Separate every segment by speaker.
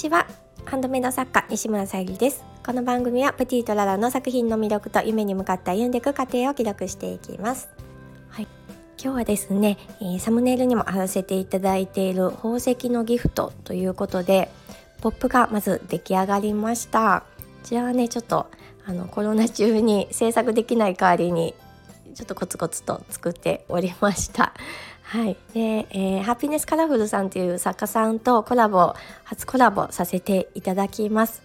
Speaker 1: ちは。ハンドメイド作家西村さゆりです。この番組はプティとララの作品の魅力と夢に向かって歩んでいく過程を記録していきます。はい。今日はですね、えー、サムネイルにも貼らせていただいている宝石のギフトということでポップがまず出来上がりました。こちらはねちょっとあのコロナ中に制作できない代わりにちょっとコツコツと作っておりました。はい、で、えー、ハピネスカラフルさんという作家さんとコラボ初コラボさせていただきます。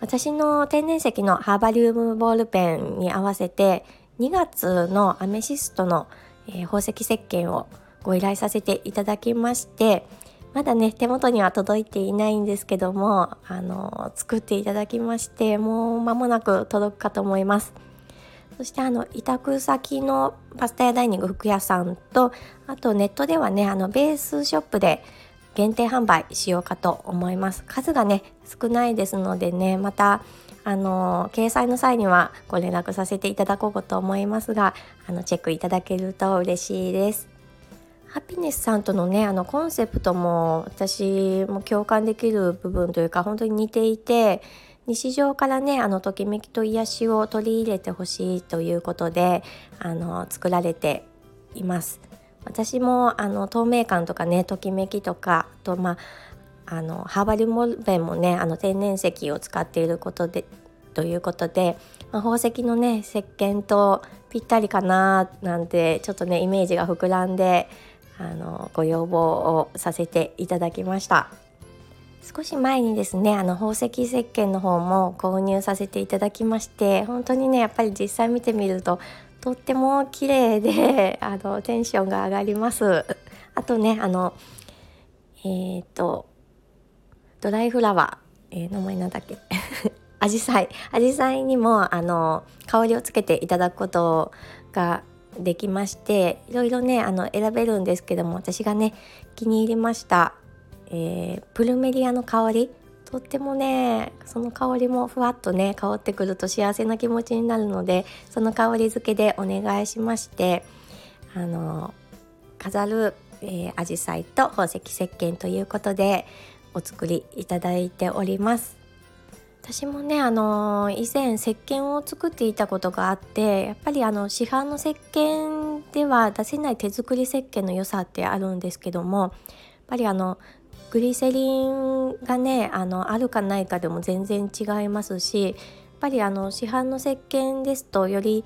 Speaker 1: 私の天然石のハーバリウムボールペンに合わせて2月のアメシストの、えー、宝石石鹸をご依頼させていただきましてまだね手元には届いていないんですけどもあの作っていただきましてもう間もなく届くかと思います。そしてあの委託先のパスタ屋ダイニング福屋さんとあとネットではねあのベースショップで限定販売しようかと思います。数がね少ないですのでねまたあの掲載の際にはご連絡させていただこうと思いますがあのチェックいただけると嬉しいです。ハピネスさんとのねあのコンセプトも私も共感できる部分というか本当に似ていて日常からねあのときめきと癒しを取り入れてほしいということであの作られています私もあの透明感とかねときめきとかとまああのハーバリモルベンもねあの天然石を使っていることでということで、まあ、宝石のね石鹸とぴったりかななんてちょっとねイメージが膨らんであのご要望をさせていただきました。少し前にですねあの宝石石鹸の方も購入させていただきまして本当にねやっぱり実際見てみるととっても綺麗で あのテンションが上がります。あとねあのえっ、ー、とドライフラワー、えー、名前なんだっけ？アジサイ。アジサイにもあの香りをつけていただくことができましていろいろねあの選べるんですけども私がね気に入りましたえー、プルメリアの香り。とってもねその香りもふわっとね香ってくると幸せな気持ちになるのでその香り付けでお願いしましてあの飾るアジサイと宝石石鹸ということでお作りいただいております。私もねあの以前石鹸を作っていたことがあってやっぱりあの市販の石鹸では出せない手作り石鹸の良さってあるんですけどもやっぱりあのグリセリンがねあのあるかないかでも全然違いますしやっぱりあの市販の石鹸ですとより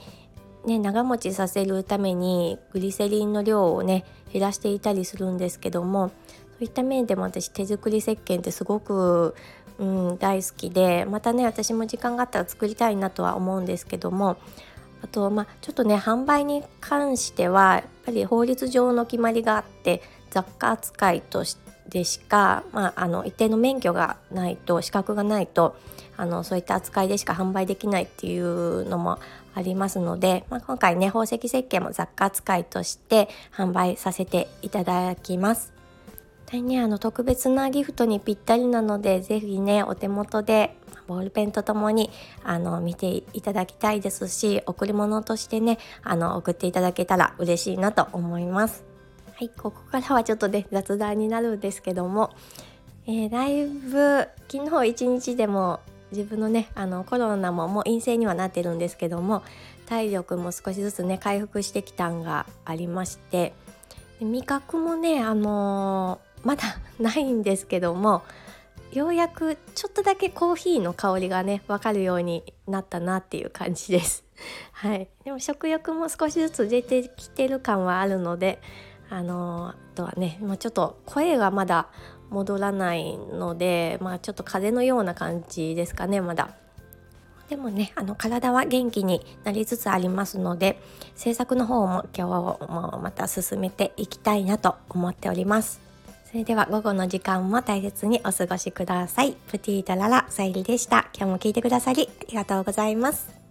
Speaker 1: ね、長持ちさせるためにグリセリンの量をね減らしていたりするんですけどもそういった面でも私手作り石鹸ってすごく、うん、大好きでまたね私も時間があったら作りたいなとは思うんですけどもあとまあちょっとね販売に関してはやっぱり法律上の決まりがあって雑貨扱いとしでしか、まあ、あの一定の免許がないと資格がないとあのそういった扱いでしか販売できないっていうのもありますので、まあ、今回ね宝石石鹸も雑貨扱いとして販売させていただきます。大ねあの特別なギフトにぴったりなので是非ねお手元でボールペンとともにあの見ていただきたいですし贈り物としてねあの送っていただけたら嬉しいなと思います。はいここからはちょっとね雑談になるんですけども、えー、だいぶ昨日一日でも自分のねあのコロナももう陰性にはなってるんですけども体力も少しずつね回復してきたんがありまして。味覚もねあのー、まだないんですけどもようやくちょっとだけコーヒーの香りがね分かるようになったなっていう感じです。はい、でも食欲も少しずつ出てきてる感はあるのであのあとはね、まあ、ちょっと声がまだ戻らないので、まあ、ちょっと風邪のような感じですかねまだ。でもねあの体は元気になりつつありますので制作の方も今日もまた進めていきたいなと思っております。それでは午後の時間も大切にお過ごしください。プティータララさゆりでした。今日も聞いてくださりありがとうございます。